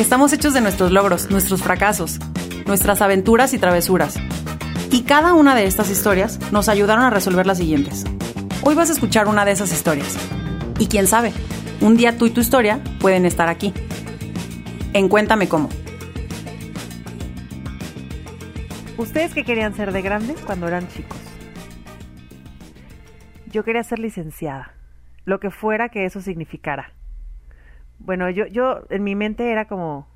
Estamos hechos de nuestros logros, nuestros fracasos, nuestras aventuras y travesuras. Y cada una de estas historias nos ayudaron a resolver las siguientes. Hoy vas a escuchar una de esas historias. Y quién sabe, un día tú y tu historia pueden estar aquí. En Cuéntame cómo. ¿Ustedes qué querían ser de grandes cuando eran chicos? Yo quería ser licenciada, lo que fuera que eso significara. Bueno, yo, yo en mi mente era como,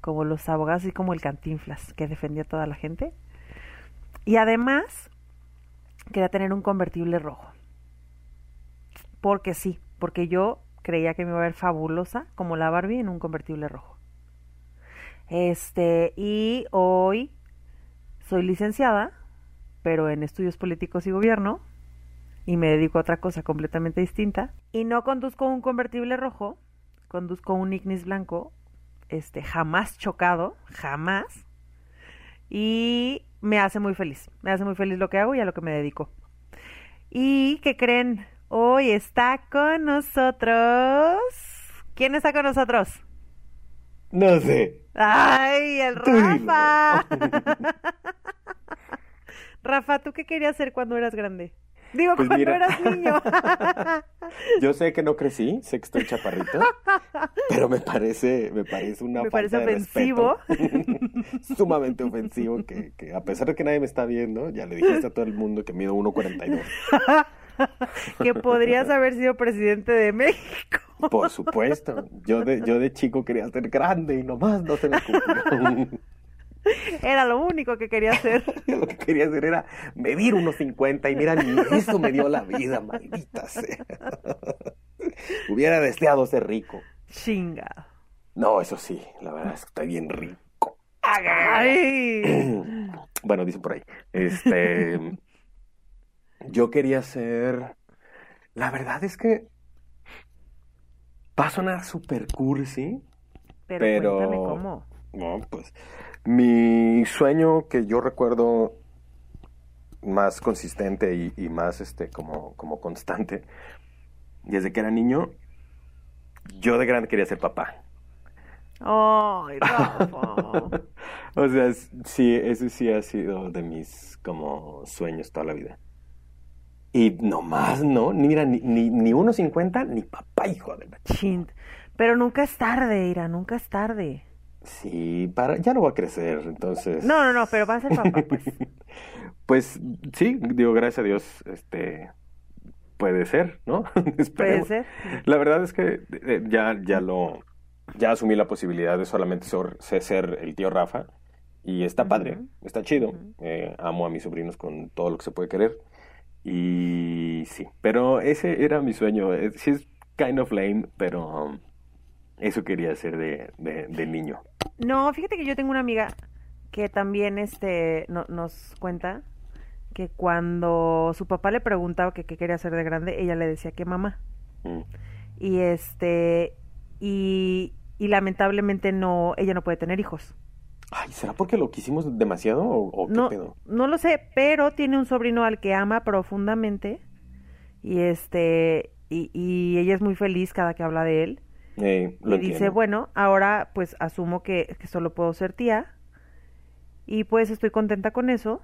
como los abogados y como el cantinflas que defendía a toda la gente. Y además quería tener un convertible rojo. Porque sí, porque yo creía que me iba a ver fabulosa como la Barbie en un convertible rojo. Este, y hoy soy licenciada, pero en estudios políticos y gobierno, y me dedico a otra cosa completamente distinta. Y no conduzco un convertible rojo, conduzco un Ignis blanco, este, jamás chocado, jamás. Y me hace muy feliz, me hace muy feliz lo que hago y a lo que me dedico. ¿Y qué creen? Hoy está con nosotros. ¿Quién está con nosotros? No sé. ¡Ay, el Rafa! Rafa, ¿tú qué querías ser cuando eras grande? Digo, Pues cuando mira. eras niño. Yo sé que no crecí, sé que estoy chaparrito, pero me parece, me parece una Me falta parece ofensivo. Sumamente ofensivo que, que a pesar de que nadie me está viendo, ya le dijiste a todo el mundo que mido 1.42. que podrías haber sido presidente de México. Por supuesto, yo de, yo de chico quería ser grande y nomás no se me cumplió. Era lo único que quería hacer. Lo que quería hacer era medir unos 50 y mira, ni eso me dio la vida, maldita sea. Hubiera deseado ser rico. Chinga. No, eso sí, la verdad es que estoy bien rico. Ay. Bueno, dice por ahí. Este. Yo quería ser. La verdad es que. Va a sonar super cursi. Pero, Pero- cuéntame cómo. No, pues. Mi sueño que yo recuerdo más consistente y, y más este como, como constante. Desde que era niño. Yo de grande quería ser papá. Ay, Rafa. o sea, sí, ese sí ha sido de mis como sueños toda la vida. Y nomás, ¿no? Ni, mira, ni, ni, ni 1.50 ni papá, hijo de la... Pero nunca es tarde, Ira, nunca es tarde. Sí, para, ya no va a crecer, entonces... No, no, no, pero va a ser papá, pues. Pues sí, digo, gracias a Dios, este... Puede ser, ¿no? Puede ser. La verdad es que eh, ya, ya lo... Ya asumí la posibilidad de solamente ser, el tío Rafa. Y está padre, está chido. Eh, amo a mis sobrinos con todo lo que se puede querer. Y sí, pero ese era mi sueño. Eh, Sí es kind of lame, pero um, eso quería hacer de, de, de niño. No, fíjate que yo tengo una amiga que también este no- nos cuenta que cuando su papá le preguntaba que qué quería hacer de grande, ella le decía que mamá. Mm. Y este y, y lamentablemente no ella no puede tener hijos. Ay, ¿será porque lo quisimos demasiado o, o qué No pedo? no lo sé, pero tiene un sobrino al que ama profundamente y este y, y ella es muy feliz cada que habla de él. Eh, lo y dice, bueno, ahora pues asumo que, que solo puedo ser tía y pues estoy contenta con eso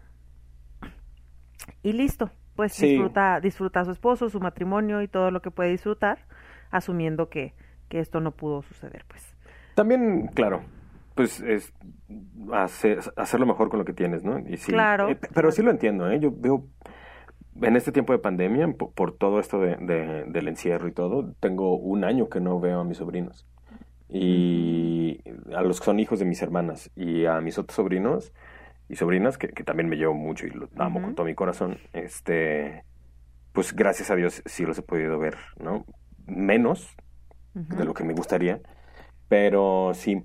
y listo, pues Sí. disfruta, disfruta a su esposo, su matrimonio y todo lo que puede disfrutar, asumiendo que, que esto no pudo suceder, pues. También, claro, pues es hacer, hacerlo mejor con lo que tienes, ¿no? Y sí, Claro, eh, pero sí lo entiendo, ¿eh? Yo veo en este tiempo de pandemia, por, por todo esto de, de- del encierro y todo, tengo un año que no veo a mis sobrinos. Y a los que son hijos de mis hermanas y a mis otros sobrinos y sobrinas, que, que también me llevo mucho y los amo con todo mi corazón, este, pues gracias a Dios sí los he podido ver, ¿no? Menos de lo que me gustaría, pero sí.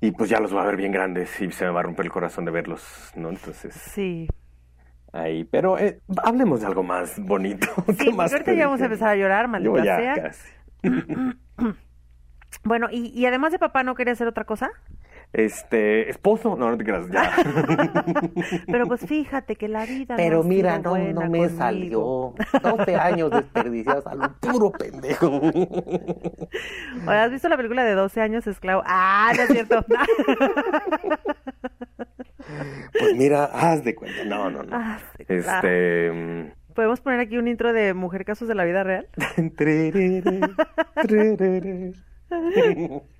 y pues ya los voy a ver bien grandes y se me va a romper el corazón de verlos, ¿no? Entonces, Sí. Ahí. Pero eh, hablemos de algo más bonito. Sí, ¿Qué porque más ahorita ya vamos a empezar a llorar, Yo maldita ya sea. casi. Bueno, y, y además de papá, ¿no quería hacer otra cosa? Este, esposo, no, no te creas, ya. Pero pues fíjate que la vida. Pero no mira, no, no me conmigo. salió. 12 años desperdiciados a lo puro pendejo. Oye, ¿Has visto la película de 12 años esclavo? Ah, no es cierto. Pues mira, Haz de cuenta. No, no, no. Ah, sí. Este. mm, ¿Podemos poner aquí un intro de Mujer Casos de la Vida Real?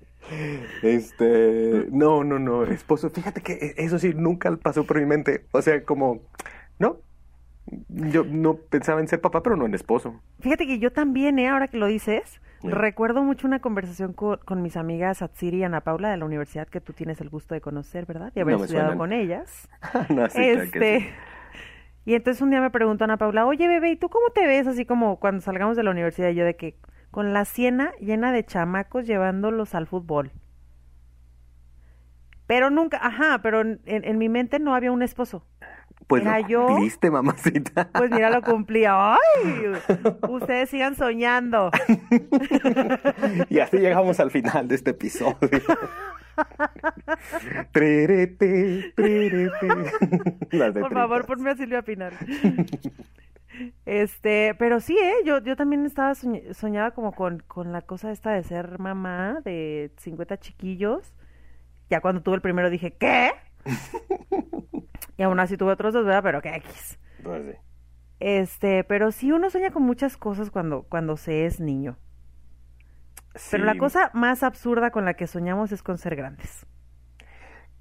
Este, no, no, no, esposo, fíjate que eso sí nunca pasó por mi mente, o sea, como, no, yo no pensaba en ser papá, pero no en esposo. Fíjate que yo también, ¿eh? ahora que lo dices. Recuerdo mucho una conversación con, con mis amigas Atsiri y Ana Paula de la universidad que tú tienes el gusto de conocer, ¿verdad? Y haber No estudiado con ellas. No, sí, claro que este. sí. Y entonces un día me preguntó Ana Paula, oye bebé, ¿y tú cómo te ves así como cuando salgamos de la universidad? Y yo de que con la siena llena de chamacos llevándolos al fútbol. Pero nunca, ajá, pero en, en mi mente no había un esposo. Pues Era lo yo. cumpliste, mamacita. Pues mira, lo cumplí. ¡Ay! Ustedes sigan soñando. y así llegamos al final de este episodio. Trerete, trerete. Las de Por favor, ponme a Silvia Pinar. Este, pero sí, ¿eh? Yo, yo también estaba soñ- soñaba como con, con la cosa esta de ser mamá de 50 chiquillos. Ya cuando tuve el primero dije, ¿qué? Y aún así tuve otros dos, ¿verdad? Pero qué X. Pues sí. Este, pero sí uno sueña con muchas cosas cuando, cuando se es niño. Pero Sí. la cosa más absurda con la que soñamos es con ser grandes.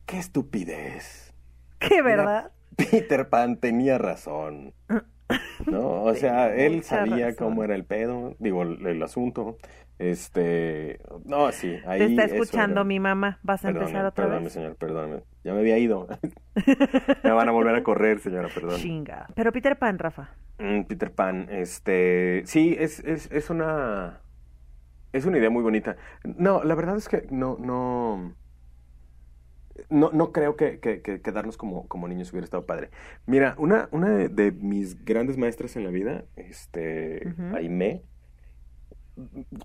Qué estupidez. ¿Qué Mira, verdad? Peter Pan tenía razón. ¿No? O sea, él sabía razón. cómo era el pedo, digo, el, el asunto. Este, no, sí, ahí Te está escuchando mi mamá. ¿Vas a Perdóname, empezar otra perdóname, vez? señor, perdóname. Ya me había ido. me van a volver a correr, señora, perdón. Chinga. Pero Peter Pan, Rafa. Mm, Peter Pan, este, sí, es, es, es una, es una idea muy bonita. No, la verdad es que no, no, no, no creo que, que, que quedarnos como, como niños hubiera estado padre. Mira, una, una de, de mis grandes maestras en la vida, este. Aimé,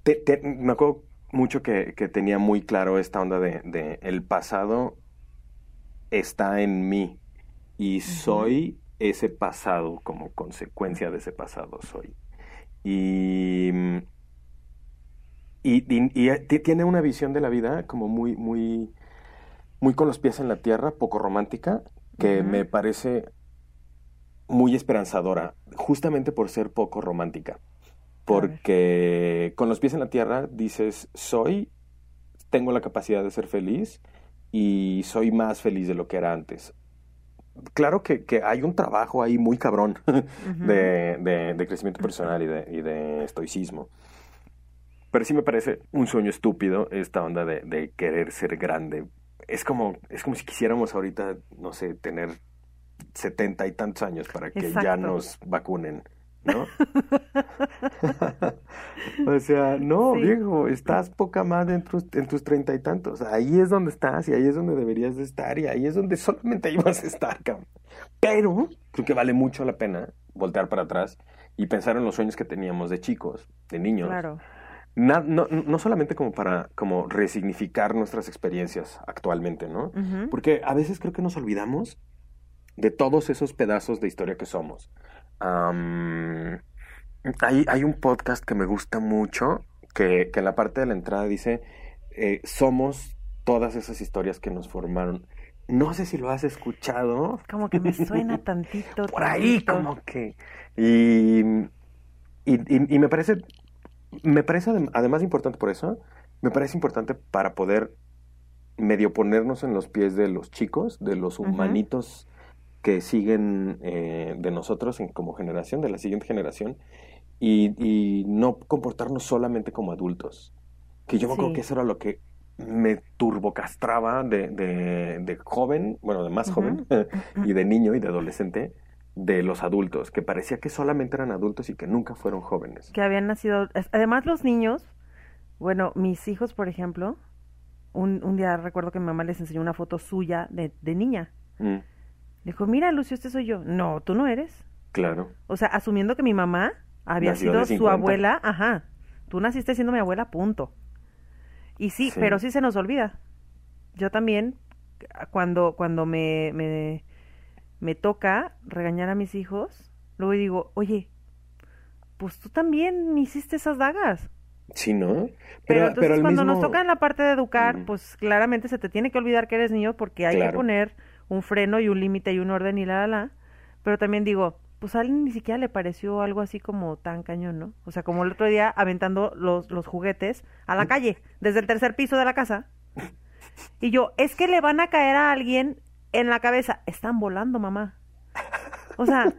te- te- me acuerdo mucho que, que tenía muy claro esta onda de, de el pasado está en mí y soy ese pasado como consecuencia de ese pasado soy. Y, y, y- y ti- tiene una visión de la vida como muy, muy, muy con los pies en la tierra, poco romántica, que me parece muy esperanzadora, justamente por ser poco romántica. Porque con los pies en la tierra dices, soy, tengo la capacidad de ser feliz y soy más feliz de lo que era antes. Claro que, que hay un trabajo ahí muy cabrón de, de- de crecimiento personal y de, y de estoicismo. Pero sí me parece un sueño estúpido esta onda de, querer ser grande. Es como, es como si quisiéramos ahorita, no sé, tener setenta y tantos años para que ya nos vacunen, ¿no? o sea, no, Sí. viejo, estás poca madre en tus, en tus treinta y tantos. Ahí es donde estás y ahí es donde deberías de estar y ahí es donde solamente ibas a estar, cabrón. Pero creo que vale mucho la pena voltear para atrás y pensar en los sueños que teníamos de chicos, de niños. Claro. Na- no, no solamente como para como resignificar nuestras experiencias actualmente, ¿no? Porque a veces creo que nos olvidamos de todos esos pedazos de historia que somos. Hay, hay un podcast que me gusta mucho que, que en la parte de la entrada dice, eh, somos todas esas historias que nos formaron. No sé si lo has escuchado. Como que me suena tantito. Por ahí, tantito. como que... Y, y, y- y me parece, me parece adem- además importante por eso, me parece importante para poder medio ponernos en los pies de los chicos, de los humanitos que siguen eh, de nosotros en- como generación, de la siguiente generación, y, y no comportarnos solamente como adultos. Que yo me acuerdo Sí. que eso era lo que me turbocastraba de, de, de joven, bueno, de más Ujú. joven, y de niño y de adolescente, de los adultos, que parecía que solamente eran adultos y que nunca fueron jóvenes. Que habían nacido. Además, los niños, bueno, mis hijos, por ejemplo, un, un día recuerdo que mi mamá les enseñó una foto suya de, de niña. Mm, Dijo, mira, Lucio, este soy yo. No, tú no eres. claro. O sea, asumiendo que mi mamá había Nació sido su 50. abuela, ajá. Tú naciste siendo mi abuela, punto. Y sí, Sí. pero sí se nos olvida. Yo también, cuando, cuando me, me, me toca regañar a mis hijos, luego digo, oye, pues tú también hiciste esas dagas. Sí, ¿no? Pero, entonces al cuando nos toca en la parte de educar, pues claramente se te tiene que olvidar que eres niño porque hay que poner un freno y un límite y un orden y la, la, la. Pero también digo, pues a alguien ni siquiera le pareció algo así como tan cañón, ¿no? O sea, como el otro día aventando los, los juguetes a la calle, desde el tercer piso de la casa. Y yo, es que le van a caer a alguien en la cabeza. Están volando, mamá. O sea,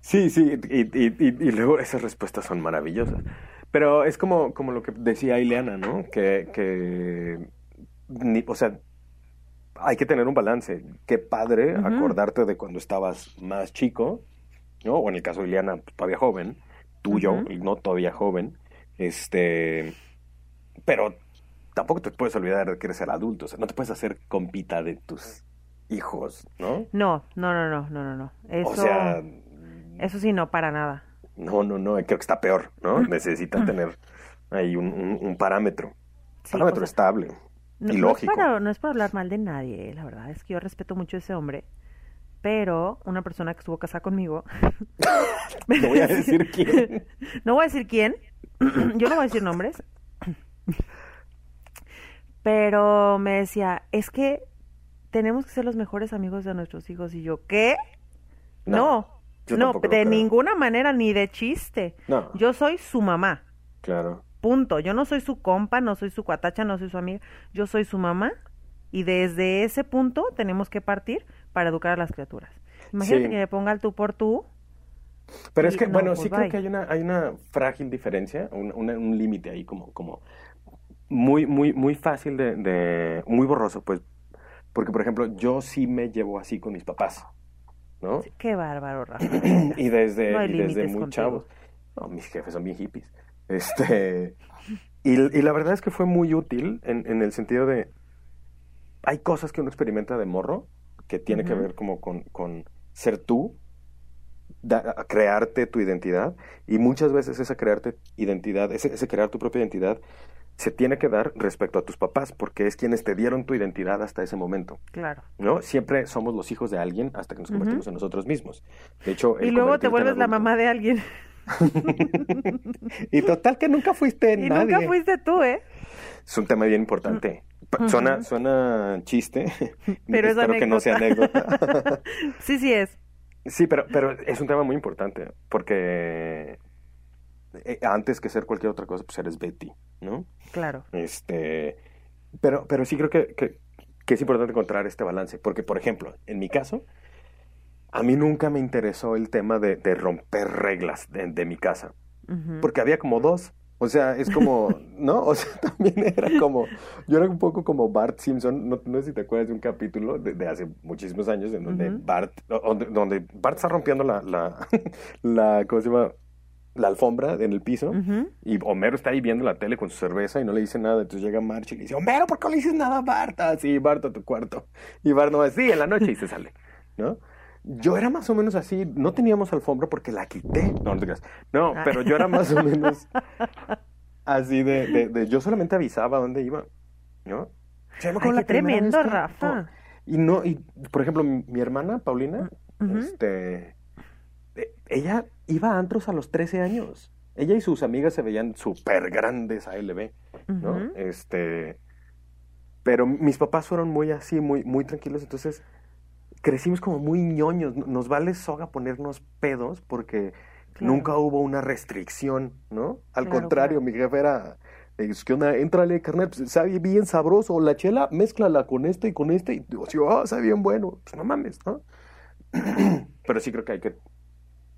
Sí, sí, y, y- luego esas respuestas son maravillosas. Pero es como, como lo que decía Ileana, ¿no? Que, que ni- o sea, hay que tener un balance. Qué padre acordarte de cuando estabas más chico, ¿no? O en el caso de Ileana, todavía joven, tuyo, y no todavía joven, este, pero tampoco te puedes olvidar de que eres el adulto, o sea, no te puedes hacer compita de tus hijos, ¿no? no, no, no, no, no, no, no. Eso, O sea, eso sí, no, para nada. no, no, no, creo que está peor, ¿no? Necesitan tener ahí un, un- un parámetro, Sí, parámetro o sea, estable No, es, para, no es para hablar mal de nadie, eh, la verdad. Es que yo respeto mucho a ese hombre. Pero una persona que estuvo casada conmigo. No voy a decir quién. no voy a decir quién. yo no voy a decir nombres. pero me decía, es que tenemos que ser los mejores amigos de nuestros hijos. Y yo, ¿qué? No, No, de creo. ninguna manera, ni de chiste. No. Yo soy su mamá. Claro. Punto. Yo no soy su compa, no soy su cuatacha, no soy su amiga. Yo soy su mamá y desde ese punto tenemos que partir para educar a las criaturas. Imagínate Sí. que me ponga el tú por tú. Pero es que, no, bueno, pues sí bye. creo que hay una, hay una frágil diferencia, un, un límite ahí como, como muy, muy, muy fácil de, de, muy borroso, pues, porque, por ejemplo, yo sí me llevo así con mis papás, ¿no? Qué bárbaro, Rafa. Y desde, No hay y desde muy contigo. chavos. No, mis jefes son bien hippies. Este, y, y la verdad es que fue muy útil en, en el sentido de, hay cosas que uno experimenta de morro que tiene que ver como con, con ser tú, da- crearte tu identidad, y muchas veces esa crearte identidad, ese, ese crear tu propia identidad, se tiene que dar respecto a tus papás, porque es quienes te dieron tu identidad hasta ese momento. Claro. ¿no? Siempre somos los hijos de alguien hasta que nos convertimos en nosotros mismos. De hecho, Y luego te vuelves la mamá de alguien. Y total que nunca fuiste y nadie. nunca fuiste tú, ¿eh? Es un tema bien importante. Suena, suena chiste, Pero es espero que no sea anécdota. sí, sí es. sí, pero, pero es un tema muy importante, porque eh, antes que ser cualquier otra cosa, pues eres Betty, ¿no? Claro. Este, pero, pero sí creo que, que, que es importante encontrar este balance, porque, por ejemplo, en mi caso, a mí nunca me interesó el tema de, de romper reglas de, de mi casa, porque había como dos. O sea, es como, ¿no? O sea, también era como, yo era un poco como Bart Simpson, no, no sé si te acuerdas de un capítulo de, de hace muchísimos años en donde. Bart, donde, donde Bart está rompiendo la, la, la, ¿cómo se llama? La alfombra en el piso. Y Homero está ahí viendo la tele con su cerveza y no le dice nada. Entonces llega March y le dice, Homero, ¿por qué no le dices nada a Bart? Ah, sí, Bart a tu cuarto. Y Bart no va, sí, en la noche y se sale, ¿no? Yo era más o menos así, no teníamos alfombra porque la quité. No, no te creas. No, Ah. pero yo era más o menos así de, de, de- yo solamente avisaba dónde iba, ¿no? Me Ay, la qué tremendo, que- Rafa. Y no, y por ejemplo, mi, mi hermana, Paulina, Ujú. este, eh, ella iba a antros a los 13 años. Ella y sus amigas se veían súper grandes ALB, ¿no? Ujú. Este, pero mis papás fueron muy así, muy, muy tranquilos, entonces crecimos como muy ñoños. Nos vale soga ponernos pedos porque Claro. nunca hubo una restricción, ¿no? Al Claro, contrario, claro. mi jefe era, es que onda, entrale, carnal, pues, sabe bien sabroso, la chela, mézclala con este y con este, y digo, sí, ah, sabe bien bueno, pues no mames, ¿no? Pero sí creo que hay que,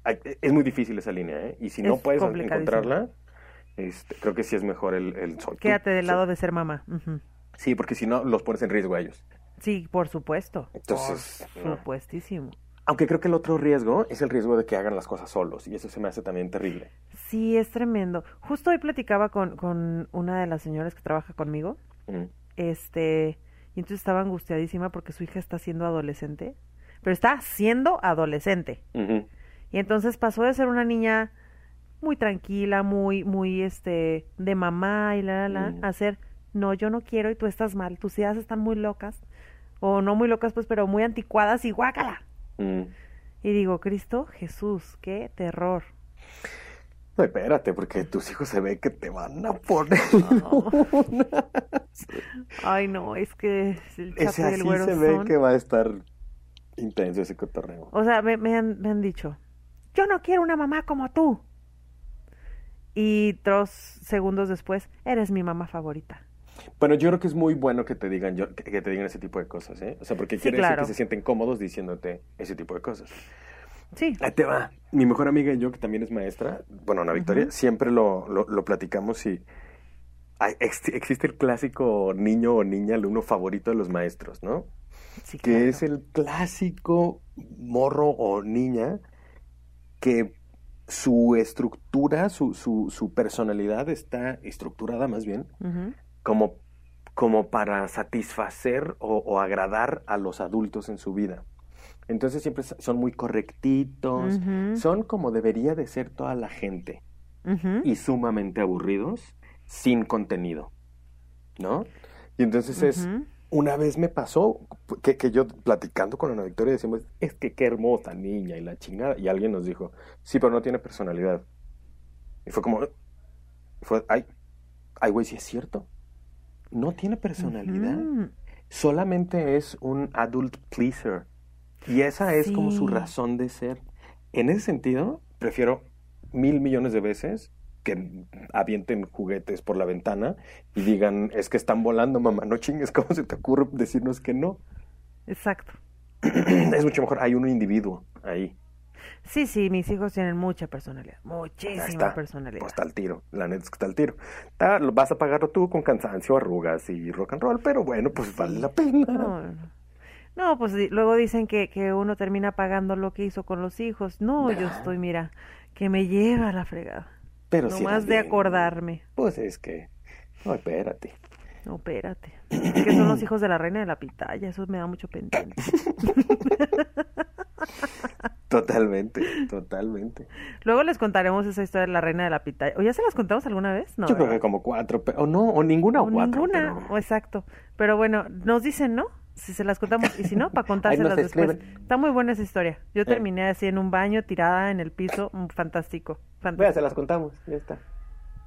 hay- es muy difícil esa línea, ¿eh? Y si no Es puedes encontrarla, este, creo que sí es mejor el... el tú. Quédate del Sí. lado de ser mamá. Sí, porque si no, los pones en riesgo a ellos. Sí, por supuesto. Entonces, por no. supuestísimo. Aunque creo que el otro riesgo es el riesgo de que hagan las cosas solos y eso se me hace también terrible. Sí, es tremendo. Justo hoy platicaba con, con una de las señoras que trabaja conmigo. Mm. Este, y entonces estaba angustiadísima porque su hija está siendo adolescente. Pero está siendo adolescente. Y entonces pasó de ser una niña muy tranquila, muy, muy, este, de mamá y la, la, la, Mm. a ser, no, yo no quiero y tú estás mal, tus ideas están muy locas. O no muy locas, pues, pero muy anticuadas y guácala. Mm. Y digo, Cristo, Jesús, qué terror. No, espérate, porque tus hijos se ve que te van a poner. Ay, no, es que el Ese chapo y el así güero se ve son- que va a estar intenso ese cotorreo. O sea, me, me han, me han dicho, yo no quiero una mamá como tú. Y dos segundos después, eres mi mamá favorita. Bueno, yo creo que es muy bueno que te digan yo, que, que te digan ese tipo de cosas, ¿eh? O sea, porque Sí, quiere claro. decir que se sienten cómodos diciéndote ese tipo de cosas. Sí, Ahí te va. Mi mejor amiga y yo, que también es maestra, bueno, Ana Victoria, siempre lo, lo, lo platicamos y hay- ex- existe el clásico niño o niña, alumno favorito de los maestros, ¿no? sí, que claro. es el clásico morro o niña que su estructura, su, su, su personalidad está estructurada más bien Ujú. Como, como para satisfacer o, o agradar a los adultos en su vida. Entonces siempre son muy correctitos, son como debería de ser toda la gente y sumamente aburridos sin contenido, ¿no? Y entonces es, una vez me pasó que, que yo platicando con Ana Victoria decimos, es que qué hermosa niña y la chingada. Y alguien nos dijo, sí, pero no tiene personalidad. Y fue como, fue, ay, ay, güey, sí es cierto. No tiene personalidad. Solamente es un adult pleaser. Y esa es como su razón de ser. En ese sentido, prefiero mil millones de veces que avienten juguetes por la ventana y digan, es que están volando, mamá, no chingues, ¿cómo se te ocurre decirnos que no? Exacto. es mucho mejor, hay un individuo ahí. Sí, sí, mis hijos tienen mucha personalidad, muchísima está. personalidad. Pues está al tiro, la neta es que está al tiro. Está- lo vas a pagarlo tú con cansancio, arrugas y rock and roll, pero bueno, pues vale la pena. No, no. No, pues luego dicen que, que uno termina pagando lo que hizo con los hijos. No, yo estoy, mira, que me lleva a la fregada. Pero no más de acordarme. Pues es que, no, espérate. No, espérate. Que son los hijos de la reina de la pitaya, eso me da mucho pendiente. Totalmente, totalmente. Luego les contaremos esa historia de la reina de la pitaya. ¿O ya se las contamos alguna vez? No, Yo creo que como cuatro, o no, o ninguna o, O cuatro. ninguna, pero- o exacto. Pero bueno, nos dicen, ¿no? Si se las contamos, y si no, para contárselas después. escriben. Está muy buena esa historia. Yo Eh. terminé así en un baño, tirada en el piso, fantástico. Fantástico. se las contamos, ya está.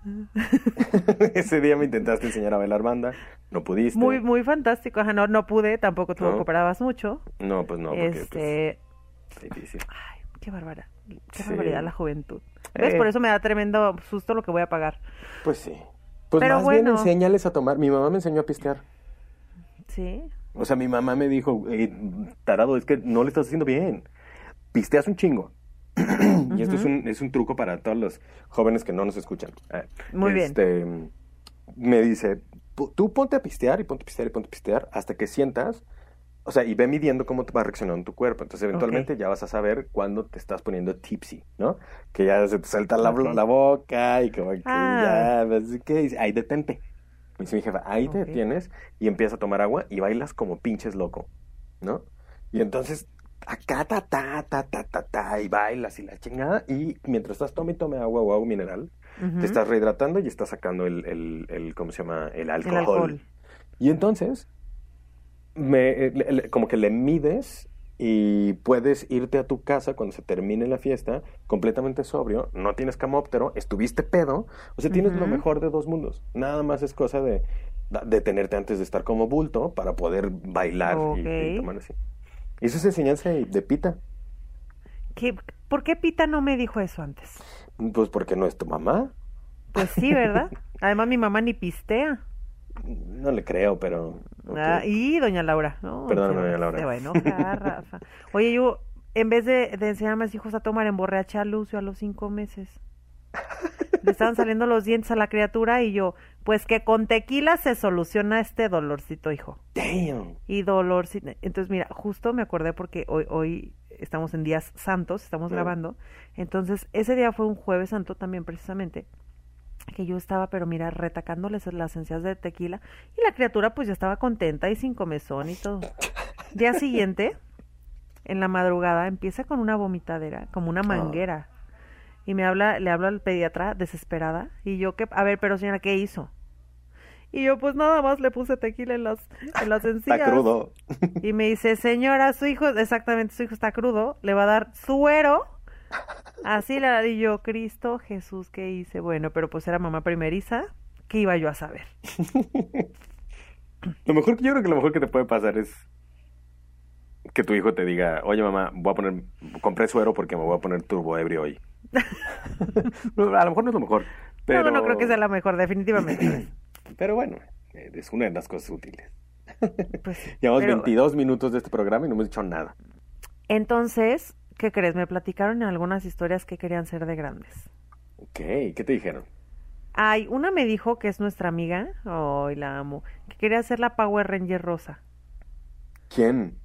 Ese día me intentaste enseñar a bailar banda, no pudiste. Muy, muy fantástico. Ajá, no, no pude, tampoco tú ¿No? cooperabas mucho. No, pues no, porque este, pues, difícil. ay, qué bárbara. Qué Sí. barbaridad la juventud. ¿Ves? Eh. Por eso me da tremendo susto lo que voy a pagar. Pues sí. Pues Pero más bien bueno. enséñales a tomar. Mi mamá me enseñó a pistear. Sí. O sea, mi mamá me dijo, "Eh, tarado, es que no le estás haciendo bien. Pisteas un chingo. y esto es un, es un truco para todos los jóvenes que no nos escuchan. Ah, Muy bien. este, Me dice, "Pu- tú ponte a pistear y ponte a pistear y ponte a pistear hasta que sientas, o sea, y ve midiendo cómo te va reaccionando tu cuerpo. Entonces, eventualmente Ok. ya vas a saber cuándo te estás poniendo tipsy, ¿no? Que ya se te suelta la, Ok. la boca y como que Ah. ya, así que ahí detente. Me dice mi jefa, ahí te Ok. detienes y empiezas a tomar agua y bailas como pinches loco, ¿no? Y entonces, acá, ta, ta, ta, ta, ta, ta, y bailas y la chingada, y mientras estás tome y tome agua o agua mineral, te estás rehidratando y estás sacando el, el, el ¿cómo se llama? El alcohol. alcohol. Y entonces, me, eh, le- le- como que le mides y puedes irte a tu casa cuando se termine la fiesta completamente sobrio, no tienes camóptero, estuviste pedo, o sea, tienes lo mejor de dos mundos. Nada más es cosa de detenerte antes de estar como bulto para poder bailar y- tomar así. Eso es enseñanza de de pita. ¿Qué- ¿Por qué Pita no me dijo eso antes? Pues porque no es tu mamá. Pues sí, ¿verdad? Además, mi mamá ni pistea. No le creo, pero... Ah, y doña Laura. No, Perdóname, doña Laura. Se va a enojar, Rafa. Oye, yo, en vez de, de enseñar a mis hijos a tomar, emborraché a Lucio a los cinco meses. Le estaban saliendo los dientes a la criatura y yo, pues que con tequila se soluciona este dolorcito, hijo. Damn. Y dolorcito. Entonces, mira, justo me acordé porque hoy, hoy estamos en días santos, estamos grabando. Entonces, ese día fue un jueves santo también precisamente que yo estaba, pero mira, retacándoles las encías de tequila y la criatura pues ya estaba contenta y sin comezón y todo. Día siguiente, en la madrugada, empieza con una vomitadera, como una manguera. Y me habla, le hablo al pediatra desesperada y yo que, a ver, pero señora, ¿qué hizo? Y yo pues nada más le puse tequila en las, en las encías. Está crudo. Y me dice, señora, su hijo, exactamente, su hijo está crudo, le va a dar suero. Así la y yo, Cristo, Jesús, ¿qué hice? Bueno, pero pues era mamá primeriza, ¿qué iba yo a saber? Lo mejor que yo creo que lo mejor que te puede pasar es que tu hijo te diga, oye mamá, voy a poner, compré suero porque me voy a poner turbo ebrio hoy. a lo mejor no es lo mejor, pero... No, no creo que sea la mejor, definitivamente. Pero bueno, eh, es una de las cosas útiles. Pues Llevamos pero- 22 minutos de este programa y no hemos dicho nada. Entonces, ¿qué crees? Me platicaron en algunas historias que querían ser de grandes. Ok, ¿qué te dijeron? Ay, una me dijo que es nuestra amiga, ay, la amo, que quería ser la Power Ranger rosa. ¿Quién?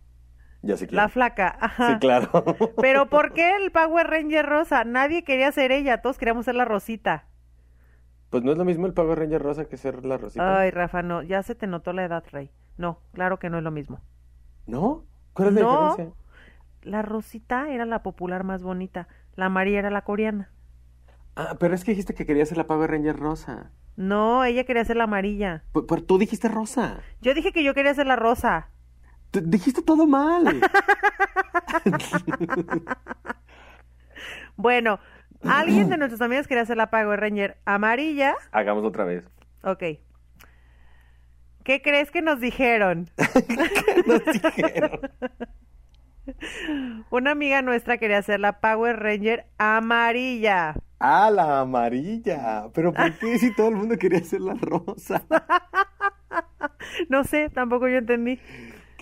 Ya sé quién. La flaca, ajá. Sí, claro. Pero ¿por qué el Power Ranger rosa? Nadie quería ser ella, todos queríamos ser la Rosita. Pues no es lo mismo el Power Ranger rosa que ser la rosita. Ay, Rafa, no, ya se te notó la edad, Rey. No, claro que no es lo mismo. ¿No? ¿Cuál es la No. diferencia? La Rosita era la popular más bonita, la María era la coreana. Ah, pero es que dijiste que querías ser la Power Ranger rosa. No, ella quería ser la amarilla. P- Pero tú dijiste rosa. Yo dije que yo quería ser la rosa. Dijiste todo mal. Bueno, alguien de nuestros amigos quería ser la Power Ranger amarilla. Hagámoslo otra vez. Ok. ¿Qué crees que nos dijeron? Nos dijeron. Una amiga nuestra quería ser la Power Ranger amarilla. Ah, la amarilla. Pero ¿por qué si todo el mundo quería ser la rosa? No sé, tampoco yo entendí.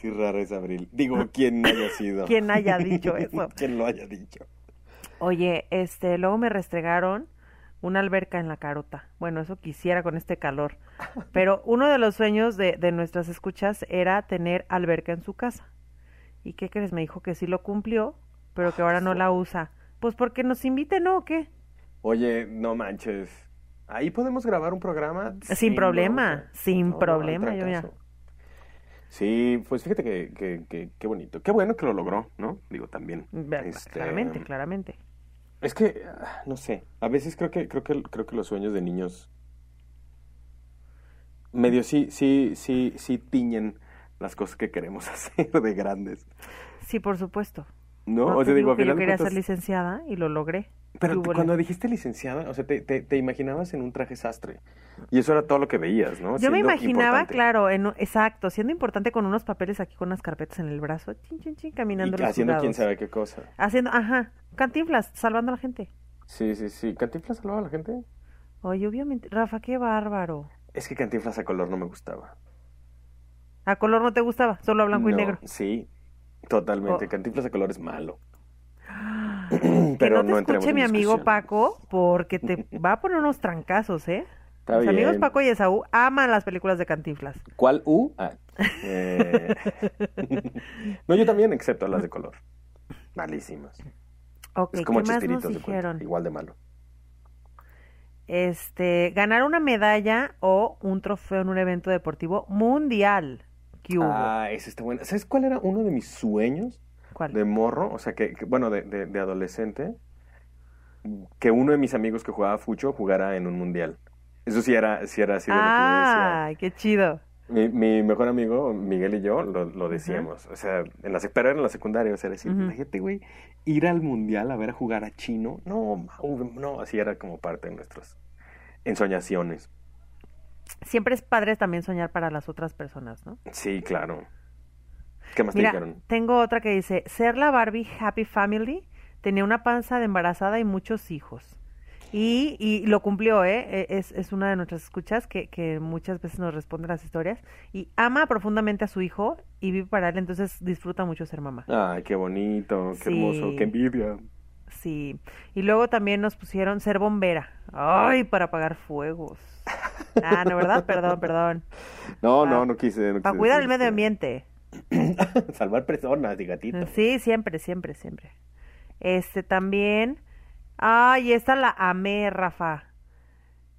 Qué raro es Abril. Digo, ¿quién haya sido? ¿Quién haya dicho eso? ¿Quién lo haya dicho? Oye, este, luego me restregaron una alberca en la carota. Bueno, eso quisiera con este calor. Pero uno de los sueños de, de nuestras escuchas era tener alberca en su casa. ¿Y qué crees? Me dijo que sí lo cumplió, pero que ahora no la usa. Pues porque nos inviten, ¿no? ¿O qué? Oye, no manches. Ahí podemos grabar un programa Sin problema, sin No, problema, yo ya. Sí, pues fíjate que, que, que- qué bonito. Qué bueno que lo logró, ¿no? Digo, también. Este, Claramente, claramente. Es que, ah, no sé, a veces creo que, creo que, creo que los sueños de niños medio sí, sí, sí, sí tiñen las cosas que queremos hacer de grandes. Sí, por supuesto. ¿No? No o sea, digo, digo que yo quería ser licenciada y lo logré. Pero ¿Qué hubo, cuando dijiste licenciada, o sea, te, te, te imaginabas en un traje sastre. Y eso era todo lo que veías, ¿no? Yo me imaginaba, importante. claro, en, exacto, siendo importante con unos papeles aquí con unas carpetas en el brazo, chin, chin, chin, caminando Y los haciendo quién sabe qué cosa. Haciendo, ajá, cantinflas, salvando a la gente. Sí, sí, sí. ¿Cantinflas salvaba a la gente? Oye, obviamente, Rafa, qué bárbaro. Es que Cantinflas a color no me gustaba. A color no te gustaba, solo a blanco y negro. Sí, totalmente. Oh. Cantinflas a color es malo. Que Pero no te no escuche mi amigo discusión. Paco, porque te va a poner unos trancazos, ¿eh? Está Mis amigos. Paco y Esaú aman las películas de cantinflas. ¿Cuál U? Ah, eh, no, yo también, excepto las de color. Malísimas. Es como ¿qué más nos cuenta, dijeron? igual de malo. Este, ganar una medalla o un trofeo en un evento deportivo mundial. Ah, ese está bueno. ¿Sabes cuál era uno de mis sueños ¿Cuál? de morro? O sea, que, que- bueno, de, de- de adolescente. Que uno de mis amigos que jugaba fucho jugara en un mundial. Eso sí era, sí era así de lo que yo decía. Qué chido. Mi, mi mejor amigo, Miguel y yo, lo, lo decíamos. O sea, en la, pero era en la secundaria. O sea, decir, imagínate, güey, ir al mundial a ver a jugar a Chino. No, no, así era como parte de nuestras ensoñaciones. Siempre es padre también soñar para las otras personas, ¿no? Sí, claro. ¿Qué más Mira, te dijeron? tengo otra que dice, ser la Barbie Happy Family, tenía una panza de embarazada y muchos hijos. Y, y lo cumplió, ¿eh? E- Es, es una de nuestras escuchas que, que muchas veces nos responde las historias. Y ama profundamente a su hijo y vive para él, entonces disfruta mucho ser mamá. Ay, qué bonito, qué Sí. hermoso, qué envidia. Sí. Y luego también nos pusieron ser bombera. Ay, para apagar fuegos. Ah, no, ¿verdad? Perdón, perdón. No, Ah, no, no quise. no Para quise cuidar decir el medio esto. ambiente. Salvar personas y gatitos. Sí, siempre, siempre, siempre. Este también. Ay, esta la amé, Rafa.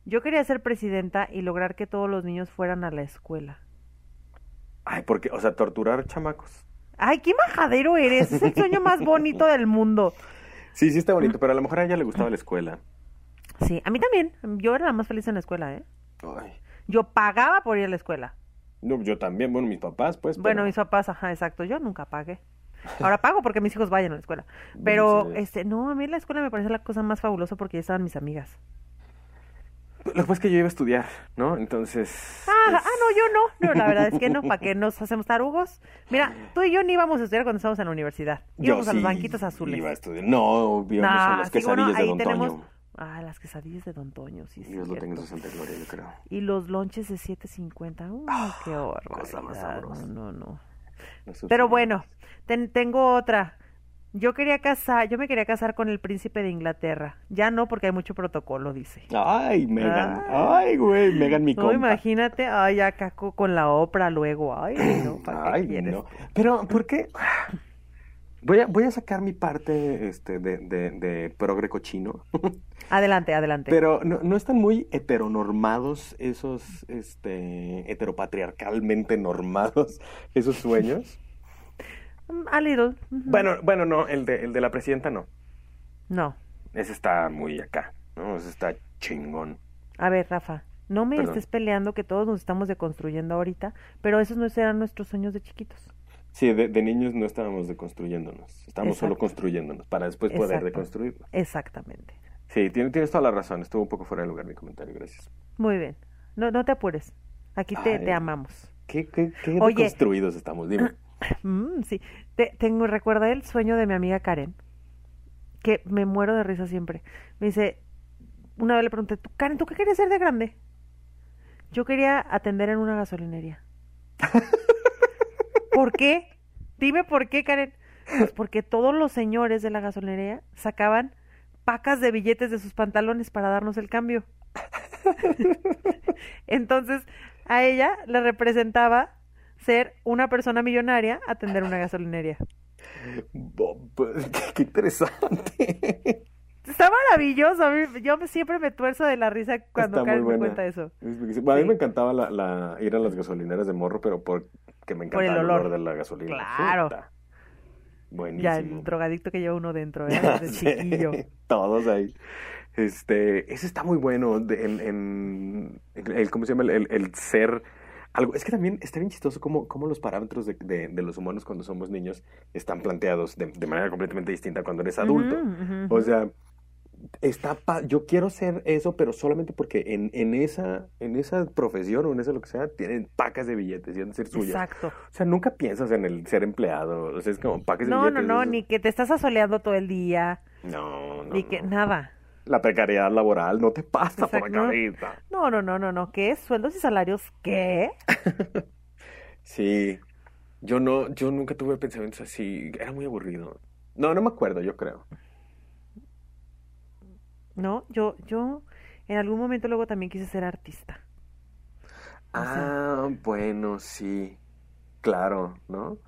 Yo quería ser presidenta y lograr que todos los niños fueran a la escuela. Ay, porque, o sea, torturar chamacos. Ay, qué majadero eres. Es el sueño más bonito del mundo. Sí, sí está bonito, pero a lo mejor a ella le gustaba la escuela. Sí, a mí también. Yo era la más feliz en la escuela, ¿eh? Ay. Yo pagaba por ir a la escuela. No, yo también, bueno, mis papás, pues. pero- Bueno, mis papás, ajá, exacto. Yo nunca pagué. Ahora pago porque mis hijos vayan a la escuela. Pero, Sí. este, no, a mí la escuela me parece la cosa más fabulosa porque ya estaban mis amigas. Lo que pasa es que yo iba a estudiar, ¿no? Entonces. Ah, pues, ah, no, yo no. No, la verdad es que no. ¿Para qué nos hacemos tarugos? Mira, tú y yo ni íbamos a estudiar cuando estábamos en la universidad. yo Íbamos a los sí banquitos azules. Iba a estudiar. No, íbamos Nah, a las sí, bueno, quesadillas de Don tenemos- Toño. Ah, las quesadillas de Don Toño, sí, sí. Dios lo tenga en su santa gloria, yo creo. Y los lonches de 7.50. Uy, qué Ah, cosa más sabrosa. No, no, no. Pero bueno, ten- tengo otra. Yo quería casar, yo me quería casar con el príncipe de Inglaterra. Ya no, porque hay mucho protocolo, dice. Ay, Megan. Ah. Ay, güey, Megan, mi No, compa. imagínate, ay, acá co- con la ópera luego. Ay, no, ¿para qué Ay, quieres? no. Pero, ¿por qué? Voy a, voy a sacar mi parte este, de, de, de progre cochino. Adelante, adelante. Pero no, no están muy heteronormados esos, este, heteropatriarcalmente normados, esos sueños. A little. Bueno, bueno, no, el de, el de la presidenta no. No. Ese está muy acá, ¿no? Ese está chingón. A ver, Rafa, no me Perdón. estés peleando que todos nos estamos deconstruyendo ahorita, pero esos no eran nuestros sueños de chiquitos. Sí, de, de niños no estábamos deconstruyéndonos, estábamos solo Exacto. construyéndonos construyéndonos para después poder Exacto. Exactamente. Sí, tienes, tienes toda la razón, estuvo un poco fuera de lugar mi comentario, gracias. Muy bien. No, no te apures. Aquí te, Ay. te amamos. ¿Qué, qué, qué Oye. deconstruidos estamos? Dime. Mm, sí. Te- tengo, recuerda el sueño de mi amiga Karen, que me muero de risa siempre. Me dice, una vez le pregunté, "¿Tú, Karen, ¿tú qué querías ser de grande? Yo quería atender en una gasolinería. ¿Por qué? Dime por qué, Karen. Pues porque todos los señores de la gasolinería sacaban pacas de billetes de sus pantalones para darnos el cambio. Entonces, a ella le representaba ser una persona millonaria atender una gasolinería. Pues, qué interesante. Está maravilloso. a mí- yo siempre me tuerzo de la risa cuando Karen me cuenta eso. Es bueno, A mí Sí. me encantaba la, la- ir a las gasolineras de morro, pero porque me encantaba el el olor. olor de la gasolina. Claro. Puta. Ya, Buenísimo. el drogadicto que lleva uno dentro, ¿eh? Chiquillo. Todos ahí. Este, ese está muy bueno de- en, en- el, ¿cómo se llama? El, ser algo. Es que también está bien chistoso cómo, cómo los parámetros de, de- de los humanos cuando somos niños están planteados de, de manera completamente distinta cuando eres adulto. O sea, está pa- yo quiero ser eso, pero solamente porque en, en esa, en esa profesión o en esa lo que sea, tienen pacas de billetes y han de ser suyas. Exacto. O sea, nunca piensas en el ser empleado. O sea, es como pacas de No, no, billetes. no, es- ni que te estás asoleando todo el día, No, no. ni que no. nada. La precariedad laboral no te pasa por la cabeza. No, no, no, no, no. ¿Qué? ¿Sueldos y salarios? ¿Qué? Sí. Yo no, yo nunca tuve pensamientos así. Era muy aburrido. No, no me acuerdo, yo creo. No, yo, yo en algún momento luego también quise ser artista. Ah, bueno, sí. Claro, ¿no?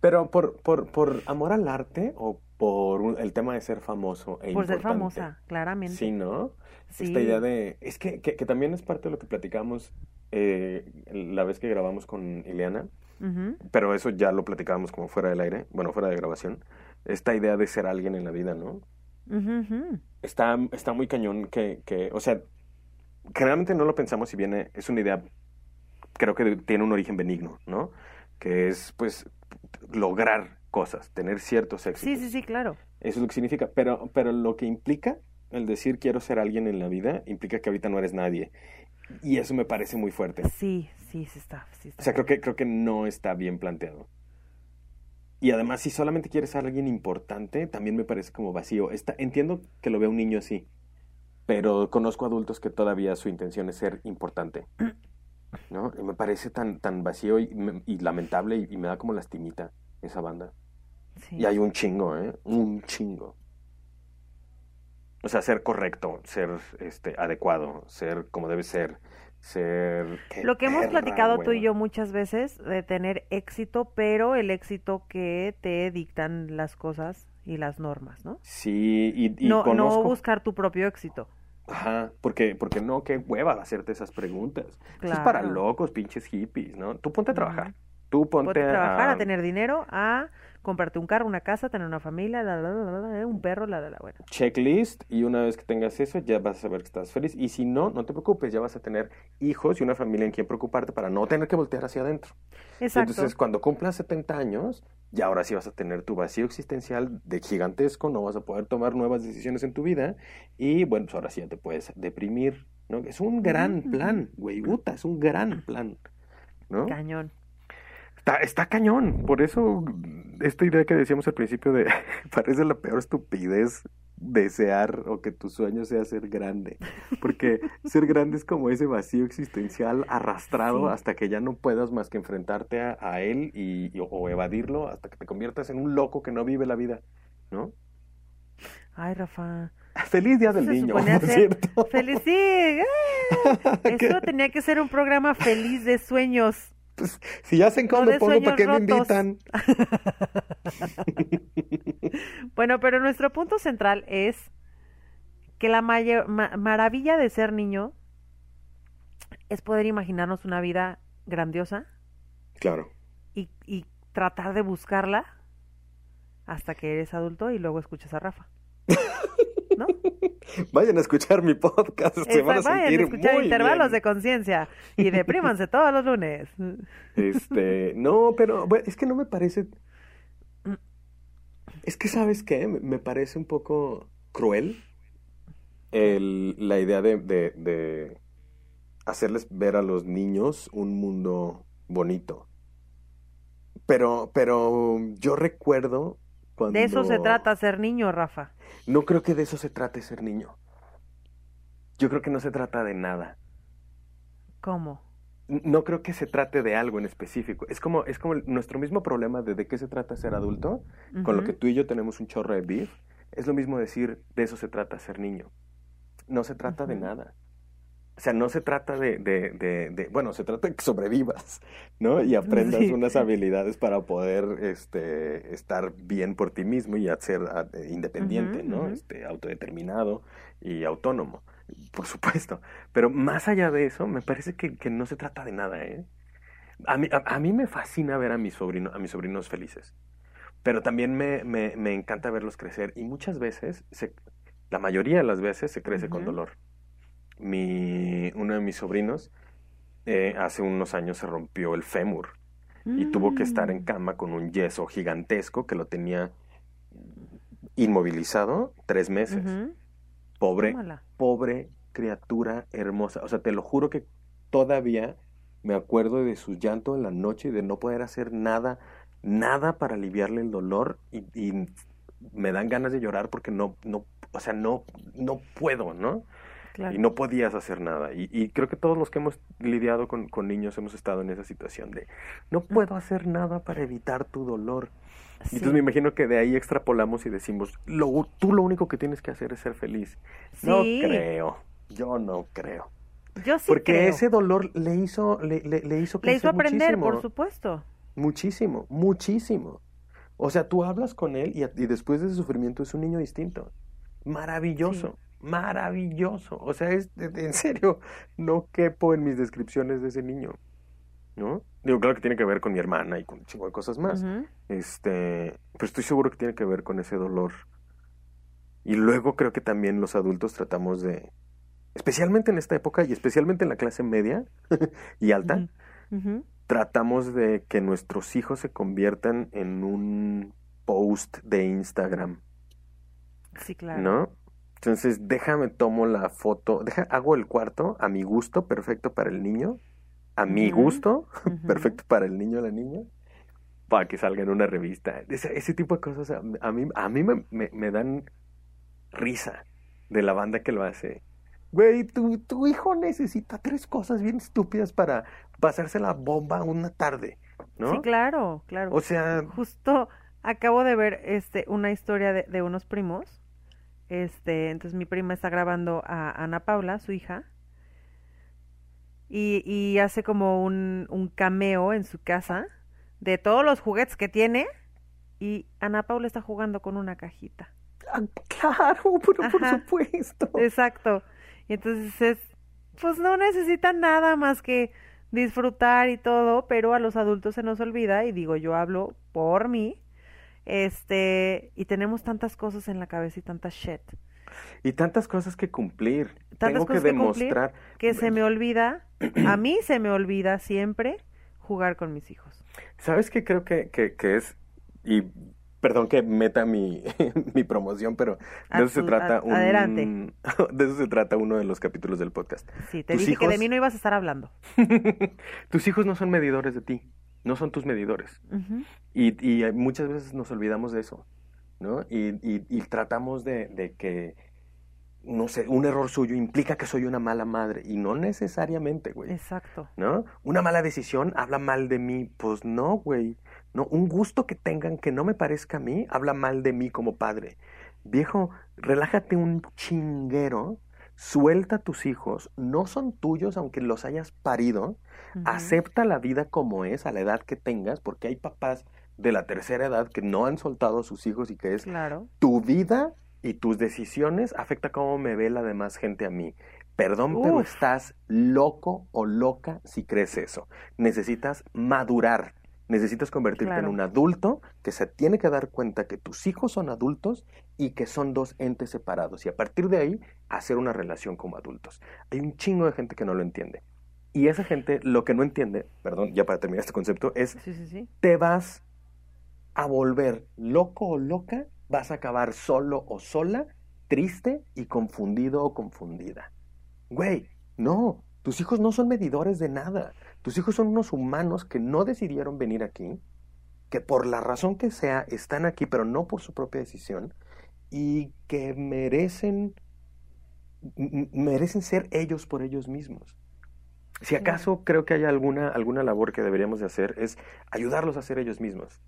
Pero por, por, por amor al arte o por un- el tema de ser famoso e Por ser importante? famosa, claramente. Sí, ¿no? Sí. Esta idea de... Es que, que, que también es parte de lo que platicamos eh, la vez que grabamos con Ileana, pero eso ya lo platicábamos como fuera del aire, bueno, fuera de grabación. Esta idea de ser alguien en la vida, ¿no? Está, está muy cañón que, que, o sea, generalmente no lo pensamos si viene, es una idea, creo que tiene un origen benigno, ¿no? Que es, pues, lograr cosas, tener ciertos éxitos. Sí, sí, sí, claro. Eso es lo que significa, pero, pero lo que implica el decir quiero ser alguien en la vida, implica que ahorita no eres nadie. Y eso me parece muy fuerte. Sí, sí, sí está. Sí está. O sea, creo que, creo que no está bien planteado. Y además, si solamente quieres ser alguien importante, también me parece como vacío. Está, entiendo que lo vea un niño así, pero conozco adultos que todavía su intención es ser importante. ¿No? Y me parece tan, tan vacío y, y lamentable y, y me da como lastimita esa banda. Sí. Y hay un chingo, ¿eh? Un chingo. O sea, ser correcto, ser este, adecuado, ser como debe ser, ser... Lo que hemos perra platicado tú y yo muchas veces de tener éxito, pero el éxito que te dictan las cosas y las normas, ¿no? Sí, y, y no, conozco... no buscar tu propio éxito. Ajá, porque, porque no, qué hueva hacerte esas preguntas. Eso es para locos, pinches hippies, ¿no? Tú ponte a trabajar. Tú ponte, Ponte a trabajar, a... a tener dinero, a comprarte un carro, una casa, tener una familia, la, la, la, la, un perro, la, la, la, bueno. checklist y una vez que tengas eso ya vas a saber que estás feliz y si no, no te preocupes, ya vas a tener hijos y una familia en quien preocuparte para no tener que voltear hacia adentro. Exacto. Entonces, cuando cumplas 70 años, ya ahora sí vas a tener tu vacío existencial de gigantesco, no vas a poder tomar nuevas decisiones en tu vida y bueno, pues ahora sí ya te puedes deprimir, ¿no? Es un gran plan, güey, puta, es un gran plan, ¿no? Cañón. Está, está cañón, por eso esta idea que decíamos al principio de parece la peor estupidez desear o que tu sueño sea ser grande, porque ser grande es como ese vacío existencial arrastrado Sí. hasta que ya no puedas más que enfrentarte a, a él y, y- o evadirlo hasta que te conviertas en un loco que no vive la vida, ¿no? Ay, Rafa. Feliz Día del Niño, por ser cierto. Feliz, sí. ¡ah! Esto tenía que ser un programa feliz de sueños. Pues, si ya sé No cómo de pongo, ¿para qué me invitan? Bueno, pero nuestro punto central es que la mayor- ma- maravilla de ser niño es poder imaginarnos una vida grandiosa Claro. y, y tratar de buscarla hasta que eres adulto y luego escuchas a Rafa. ¿No? Vayan a escuchar mi podcast, se van a Esa- vayan sentir a escuchar muy intervalos bien. de conciencia y deprímanse todos los lunes. Este, no, pero bueno, es que no me parece. Es que, ¿sabes qué? Me, me parece un poco cruel el, la idea de, de, de hacerles ver a los niños un mundo bonito. Pero, pero yo recuerdo cuando... De eso se trata ser niño, Rafa. No creo que de eso se trate ser niño. Yo creo que no se trata de nada. ¿Cómo? No creo que se trate de algo en específico. Es como, es como nuestro mismo problema de de qué se trata ser adulto, con lo que tú y yo tenemos un chorro de beef. Es lo mismo decir de eso se trata ser niño. No se trata de nada. O sea, no se trata de, de, de, de- bueno, se trata de que sobrevivas, ¿no? Y aprendas Sí. unas habilidades para poder este, estar bien por ti mismo y ser ah, eh, independiente, ¿no? Este, autodeterminado y autónomo, por supuesto. Pero más allá de eso, me parece que, que no se trata de nada, ¿eh? A mí, a, a mí me fascina ver a mis, sobrino, a mis sobrinos felices, pero también me, me, me encanta verlos crecer y muchas veces, se, la mayoría de las veces, se crece con dolor. Mi, uno de mis sobrinos eh, hace unos años se rompió el fémur y tuvo que estar en Mm. cama con un yeso gigantesco que lo tenía inmovilizado tres meses. Pobre, Tómala. pobre criatura hermosa. O sea, te lo juro que todavía me acuerdo de su llanto en la noche y de no poder hacer nada, nada para aliviarle el dolor y, y me dan ganas de llorar porque no, no, o sea, no, no puedo, ¿no? Claro. Y no podías hacer nada. Y, y creo que todos los que hemos lidiado con, con niños hemos estado en esa situación de no puedo hacer nada para evitar tu dolor. Sí. entonces me imagino que de ahí extrapolamos y decimos, lo, tú lo único que tienes que hacer es ser feliz. No creo, yo no creo. Yo sí Porque creo. ese dolor le hizo, le, le, le hizo Le hizo crecer aprender, muchísimo. por supuesto. Muchísimo, muchísimo. O sea, tú hablas con él y, y después de ese sufrimiento es un niño distinto. Maravilloso, maravilloso. O sea, es en serio, no quepo en mis descripciones de ese niño. ¿No? Digo, claro que tiene que ver con mi hermana y con un chingo de cosas más. Este, pero estoy seguro que tiene que ver con ese dolor. Y luego creo que también los adultos tratamos de, especialmente en esta época y especialmente en la clase media y alta, tratamos de que nuestros hijos se conviertan en un post de Instagram, Sí, claro. ¿no? Entonces, déjame tomo la foto, deja, hago el cuarto a mi gusto, perfecto para el niño, a mi gusto, perfecto para el niño o la niña, para que salga en una revista. Ese, ese tipo de cosas a, a mí, a mí me, me- me dan risa de la banda que lo hace. Güey, tu, tu hijo necesita tres cosas bien estúpidas para pasarse la bomba una tarde, ¿no? Sí, claro, claro. O sea, Justo acabo de ver este una historia de, de unos primos. Este, entonces mi prima está grabando a Ana Paula, su hija. y, y hace como un, un cameo en su casa de todos los juguetes que tiene y Ana Paula está jugando con una cajita. Ah, claro, pero por supuesto. Exacto. Y entonces es, pues no necesitan nada más que disfrutar y todo, pero a los adultos se nos olvida, y digo, yo hablo por mí, este, y tenemos tantas cosas en la cabeza y tanta shit. Y tantas cosas que cumplir. Tantas Tengo que cosas que demostrar. Que se me olvida, a mí se me olvida siempre jugar con mis hijos. ¿Sabes qué creo que, que, que es? Y perdón que meta mi, mi promoción, pero de eso se trata a- un... adelante. De eso se trata uno de los capítulos del podcast. Sí, te ¿Tus dije que de hijos? mí no ibas a estar hablando. Tus hijos no son medidores de ti, no son tus medidores. Y, y muchas veces nos olvidamos de eso, ¿no? Y, y, y tratamos de, de que, no sé, un error suyo implica que soy una mala madre. Y no necesariamente, güey. Exacto. ¿no? Una mala decisión habla mal de mí. Pues no, güey. No, un gusto que tengan que no me parezca a mí habla mal de mí como padre. Viejo, relájate un chinguero, suelta a tus hijos, no son tuyos aunque los hayas parido, acepta la vida como es a la edad que tengas, porque hay papás de la tercera edad que no han soltado a sus hijos y que es Claro. tu vida y tus decisiones afecta cómo me ve la demás gente a mí. Perdón, pero estás loco o loca si crees eso. Necesitas madurar. Necesitas convertirte Claro. en un adulto que se tiene que dar cuenta que tus hijos son adultos y que son dos entes separados. Y a partir de ahí, hacer una relación como adultos. Hay un chingo de gente que no lo entiende. Y esa gente lo que no entiende, perdón, ya para terminar este concepto, es Sí, sí, sí. te vas a volver loco o loca, vas a acabar solo o sola, triste y confundido o confundida. Güey, no, tus hijos no son medidores de nada. Tus hijos son unos humanos que no decidieron venir aquí, que por la razón que sea están aquí, pero no por su propia decisión, y que merecen, merecen ser ellos por ellos mismos. Si acaso creo que hay alguna, alguna labor que deberíamos de hacer es ayudarlos a ser ellos mismos.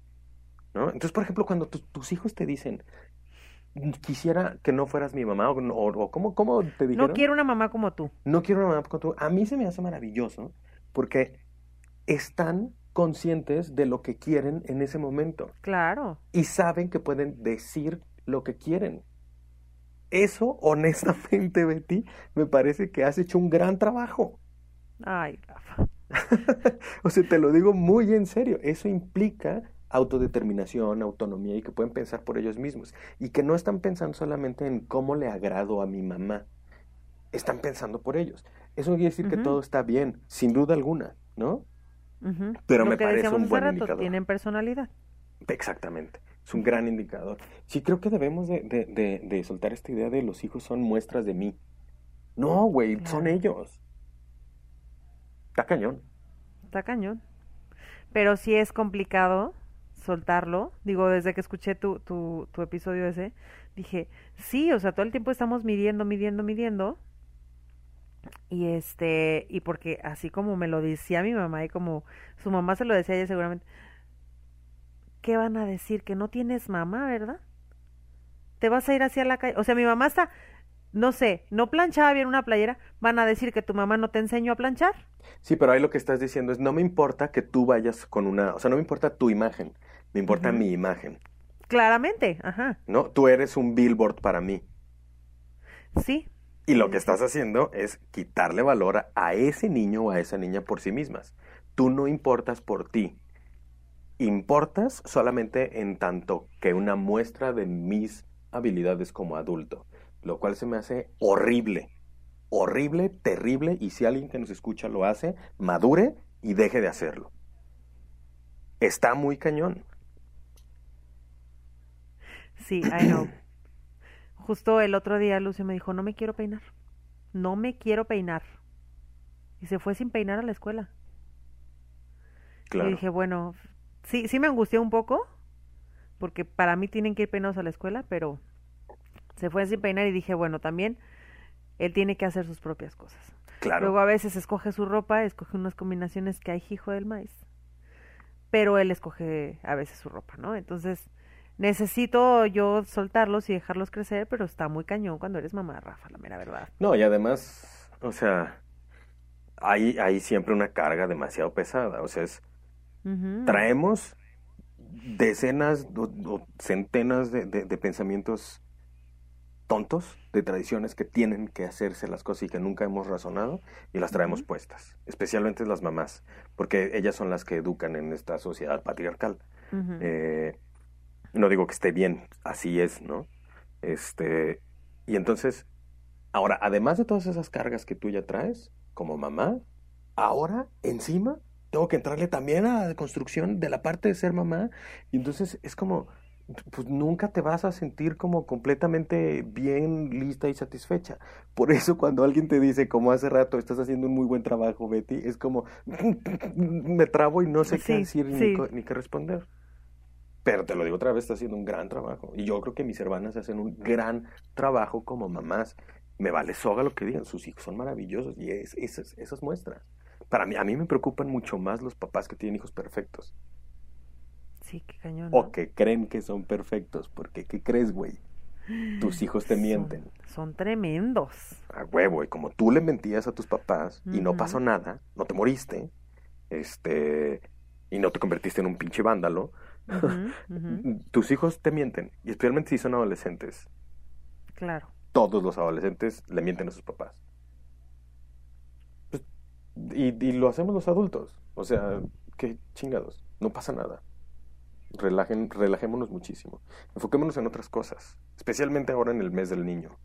¿no? Entonces, por ejemplo, cuando tu- tus hijos te dicen, quisiera que no fueras mi mamá, o, o, o ¿cómo, cómo te dijeron? No quiero una mamá como tú. No quiero una mamá como tú. A mí se me hace maravilloso porque están conscientes de lo que quieren en ese momento Claro. y saben que pueden decir lo que quieren. Eso, honestamente, Betty, me parece que has hecho un gran trabajo. Ay, Rafa. o sea, te lo digo muy en serio. Eso implica autodeterminación, autonomía y que pueden pensar por ellos mismos. Y que no están pensando solamente en cómo le agrado a mi mamá. Están pensando por ellos. Eso quiere decir que todo está bien, sin duda alguna, ¿no? Pero Lo me que parece un buen rato, indicador. Tienen personalidad. Exactamente. Es un gran indicador. Sí, creo que debemos de, de- de- de soltar esta idea de los hijos son muestras de mí. No, güey, son ellos. Está cañón. Está cañón. Pero sí es complicado soltarlo. Digo, desde que escuché tu, tu, tu episodio ese, dije, sí, o sea, todo el tiempo estamos midiendo, midiendo, midiendo. Y este, y porque así como me lo decía mi mamá y como su mamá se lo decía a ella seguramente, ¿qué van a decir? Que no tienes mamá, ¿verdad? Te vas a ir hacia la calle. O sea, mi mamá está, no sé, no planchaba bien una playera, van a decir que tu mamá no te enseñó a planchar. Sí, pero ahí lo que estás diciendo es, no me importa que tú vayas con una, o sea, no me importa tu imagen, me importa mi imagen, Claramente, ajá. ¿no? Tú eres un billboard para mí. Sí, Y lo que estás haciendo es quitarle valor a, ese niño o a esa niña por sí mismas. Tú no importas por ti. Importas solamente en tanto que una muestra de mis habilidades como adulto. Lo cual se me hace horrible. Horrible, terrible. Y si alguien que nos escucha lo hace, madure y deje de hacerlo. Está muy cañón. sí, I know. Justo el otro día Lucio me dijo, no me quiero peinar. No me quiero peinar. Y se fue sin peinar a la escuela. Claro. Y dije, bueno, sí, sí me angustió un poco, porque para mí tienen que ir peinados a la escuela, pero se fue sin peinar y dije, bueno, también él tiene que hacer sus propias cosas. Claro. Luego a veces escoge su ropa, escoge unas combinaciones que hay hijo del maíz. Pero él escoge a veces su ropa, ¿no? Entonces, necesito yo soltarlos y dejarlos crecer, pero está muy cañón cuando eres mamá, Rafa, la mera verdad. No, y además, o sea, hay, hay siempre una carga demasiado pesada. O sea, es, traemos decenas o, o centenas de, de- de pensamientos tontos, de tradiciones que tienen que hacerse las cosas y que nunca hemos razonado y las traemos puestas, especialmente las mamás, porque ellas son las que educan en esta sociedad patriarcal. Eh, no digo que esté bien, así es, ¿no? Este, y entonces, ahora, además de todas esas cargas que tú ya traes como mamá, ahora encima tengo que entrarle también a la construcción de la parte de ser mamá. Y entonces es como, pues nunca te vas a sentir como completamente bien lista y satisfecha. Por eso cuando alguien te dice, como hace rato, estás haciendo un muy buen trabajo, Betty, es como, me trabo y no sé Sí, qué decir sí. ni qué responder. Pero te lo digo otra vez, está haciendo un gran trabajo. Y yo creo que mis hermanas hacen un gran trabajo como mamás. Me vale soga lo que digan, sus hijos son maravillosos y es, esas, esas muestras. Para mí, a mí me preocupan mucho más los papás que tienen hijos perfectos. Sí, qué cañón. ¿no? O que creen que son perfectos. Porque, ¿qué crees, güey? Tus hijos te mienten. Son, tremendos. A huevo. Y como tú le mentías a tus papás y no pasó nada, no te moriste, este, y no te convertiste en un pinche vándalo, Tus hijos te mienten. Y especialmente si son adolescentes. Claro. todos los adolescentes le mienten a sus papás. Pues, y, y lo hacemos los adultos. O sea, qué chingados. No pasa nada. Relajen, relajémonos muchísimo. Enfoquémonos en otras cosas. Especialmente ahora en el mes del niño.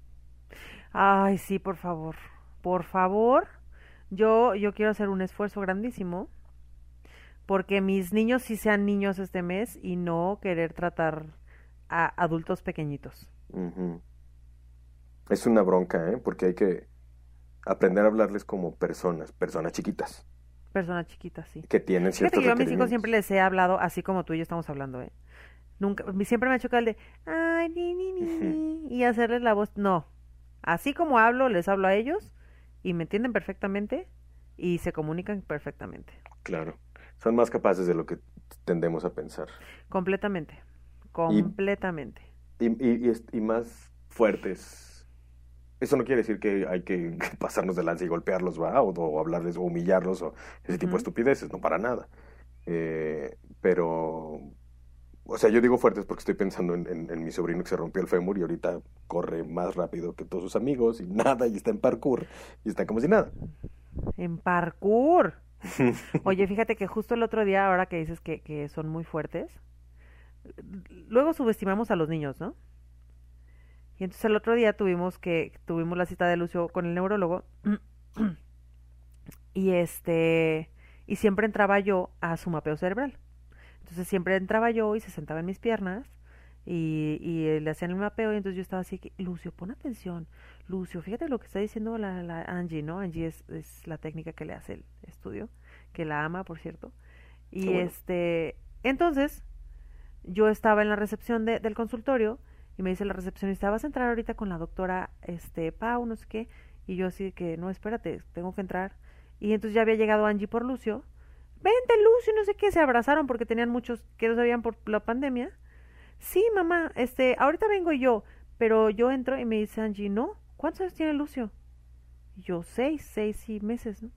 Ay, sí, por favor. Por favor. Yo, yo quiero hacer un esfuerzo grandísimo porque mis niños sí sean niños este mes y no querer tratar a adultos pequeñitos. Es una bronca, ¿eh? Porque hay que aprender a hablarles como personas, personas chiquitas, Personas chiquitas, sí. que tienen Fíjate ciertos que yo a mis hijos siempre les he hablado así como tú y yo estamos hablando, ¿eh? Nunca, siempre me ha chocado el de, ay, ni, ni, ni, ni", y hacerles la voz. No. Así como hablo, les hablo a ellos y me entienden perfectamente y se comunican perfectamente. Claro. Son más capaces de lo que tendemos a pensar. Completamente. Completamente. y, y, y y más fuertes. Eso no quiere decir que hay que pasarnos de lanza y golpearlos, ¿va? O, o hablarles o humillarlos o ese tipo de estupideces, no para nada. Eh, pero, o sea, yo digo fuertes porque estoy pensando en, en- en mi sobrino que se rompió el fémur y ahorita corre más rápido que todos sus amigos y nada, y está en parkour y está como si nada. En parkour. Oye, fíjate que justo el otro día, ahora que dices que, son muy fuertes, luego subestimamos a los niños, ¿no? Y entonces el otro día tuvimos que tuvimos la cita de Lucio con el neurólogo y este y siempre entraba yo a su mapeo cerebral. Entonces siempre entraba yo y se sentaba en mis piernas y, y le hacían el mapeo y entonces yo estaba así que Lucio, pon atención. Lucio, fíjate lo que está diciendo la, la Angie, ¿no? Angie es, es la técnica que le hace el estudio, que la ama, por cierto. Y bueno. este, entonces, yo estaba en la recepción de- del consultorio y me dice la recepcionista, vas a entrar ahorita con la doctora este Pau, no sé qué, y yo así que, no, espérate, tengo que entrar. Y entonces ya había llegado Angie por Lucio. Vente, Lucio, no sé qué, se abrazaron porque tenían muchos que no sabían por la pandemia. Sí, mamá, este, ahorita vengo yo, pero yo entro y me dice Angie, no, ¿cuántos años tiene Lucio? Y yo, seis, seis y meses, ¿no?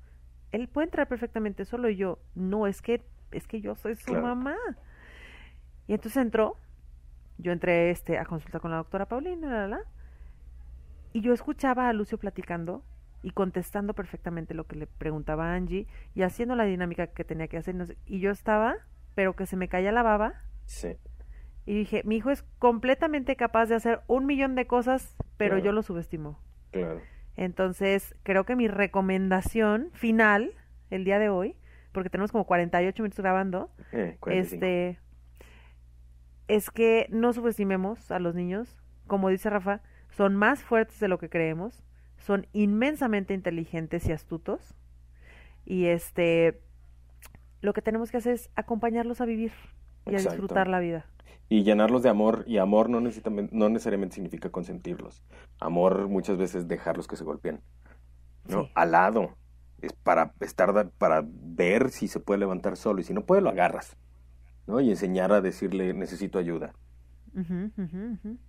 Él puede entrar perfectamente solo y yo, no, es que, es que yo soy su Claro. mamá. Y entonces entró, yo entré este, a consultar con la doctora Paulina, la, la, y yo escuchaba a Lucio platicando y contestando perfectamente lo que le preguntaba a Angie y haciendo la dinámica que tenía que hacer. y yo estaba, pero que se me caía la baba Sí. Y dije, mi hijo es completamente capaz de hacer un millón de cosas, pero Claro. yo lo subestimo. Claro. Entonces, creo que mi recomendación final el día de hoy, porque tenemos como 48 minutos grabando, Eh, 45. este es que no subestimemos a los niños. Como dice Rafa, son más fuertes de lo que creemos, son inmensamente inteligentes y astutos. Y este lo que tenemos que hacer es acompañarlos a vivir y a disfrutar la vida. Y llenarlos de amor, y amor no, necesitamente, no necesariamente significa consentirlos. Amor muchas veces dejarlos que se golpeen. ¿no? Sí. Al lado. Es para estar, para ver si se puede levantar solo. Y si no puede, lo agarras. ¿no? Y enseñar a decirle, necesito ayuda.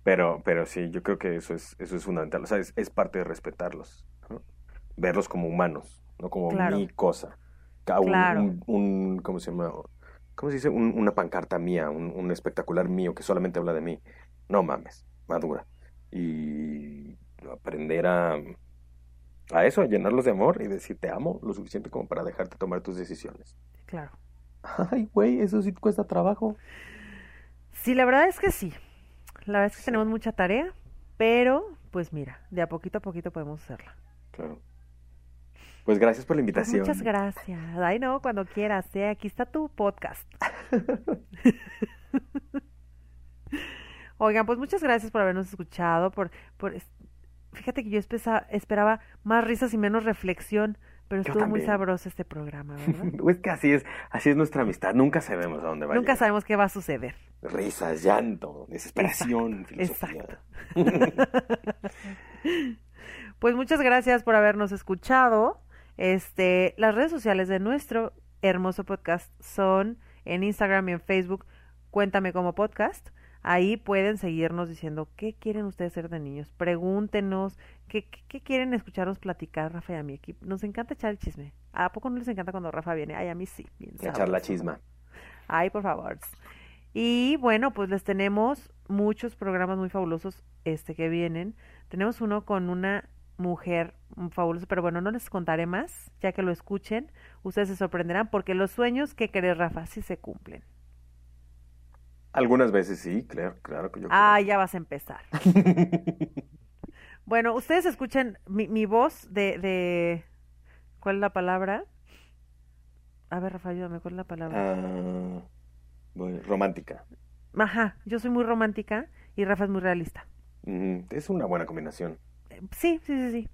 Pero, pero sí, yo creo que eso es, eso es fundamental. O sea, es, es parte de respetarlos. ¿no? Verlos como humanos. no como Claro. mi cosa. Un, Claro. un- un- ¿cómo se llama? ¿Cómo se dice? Un- una pancarta mía, un, un espectacular mío que solamente habla de mí. No mames, madura. Y aprender a, a eso, a llenarlos de amor y decir te amo lo suficiente como para dejarte tomar tus decisiones. Claro. Ay, güey, eso sí cuesta trabajo. Sí, la verdad es que sí. La verdad es que tenemos mucha tarea, pero pues mira, de a poquito a poquito podemos hacerla. Claro. Pues gracias por la Pues invitación. muchas gracias. Ay, no, cuando quieras. eh, Aquí está tu podcast. Oigan, pues muchas gracias por habernos escuchado. Por, por Fíjate que yo espesa- esperaba más risas y menos reflexión, pero Yo estuvo muy sabroso este programa, ¿verdad? Es que así es, así es nuestra amistad. Nunca sabemos a dónde va Nunca sabemos qué va a suceder. Risas, llanto, desesperación, Exacto, filosofía. Pues muchas gracias por habernos escuchado. Este, las redes sociales de nuestro hermoso podcast son en Instagram y en Facebook, Cuéntame como podcast. Ahí pueden seguirnos diciendo qué quieren ustedes ser de niños. Pregúntenos qué, qué, qué quieren escucharnos platicar, Rafa y a mi equipo. Nos encanta echar el chisme. ¿A poco no les encanta cuando Rafa viene? Ay, a mí sí. Bien Echar la chisma. Ay, por favor. Y bueno, pues les tenemos muchos programas muy fabulosos este que vienen. Tenemos uno con una mujer mm, fabulosa, pero bueno, no les contaré más, ya que lo escuchen, ustedes se sorprenderán porque los sueños que querés, Rafa, sí se cumplen. Algunas veces sí, claro, claro que yo Ah, ya vas a empezar. Bueno, ustedes escuchen mi, mi voz de, de... ¿Cuál es la palabra? A ver, Rafa, ayúdame, ¿cuál es la palabra? Ah, bueno, romántica. Ajá, yo soy muy romántica y Rafa es muy realista. Ujú, Es una buena combinación. Sí, sí, sí, sí.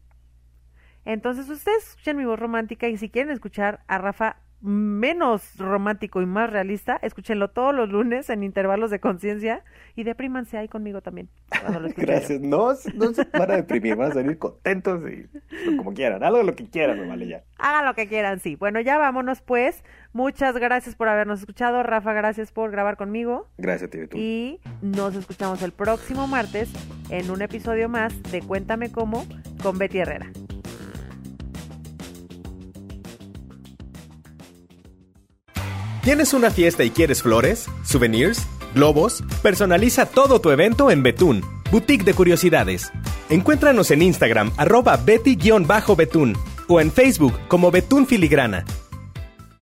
Entonces ustedes escuchan mi voz romántica y si quieren escuchar a Rafa menos romántico y más realista, escúchenlo todos los lunes en intervalos de conciencia y deprímanse ahí conmigo también. Cuando lo escuchen. Gracias. No, no se van a deprimir, van a salir contentos y como quieran. De lo que quieran, me vale ya. Hagan lo que quieran, sí. Bueno, ya vámonos pues. Muchas gracias por habernos escuchado. Rafa, gracias por grabar conmigo. Gracias, tío. Tú. Y nos escuchamos el próximo martes en un episodio más de Cuéntame cómo con Betty Herrera. ¿Tienes una fiesta y quieres flores, souvenirs, globos? Personaliza todo tu evento en Betún, Boutique de Curiosidades. Encuéntranos en Instagram, arroba Betty-Betún, o en Facebook como Betún Filigrana.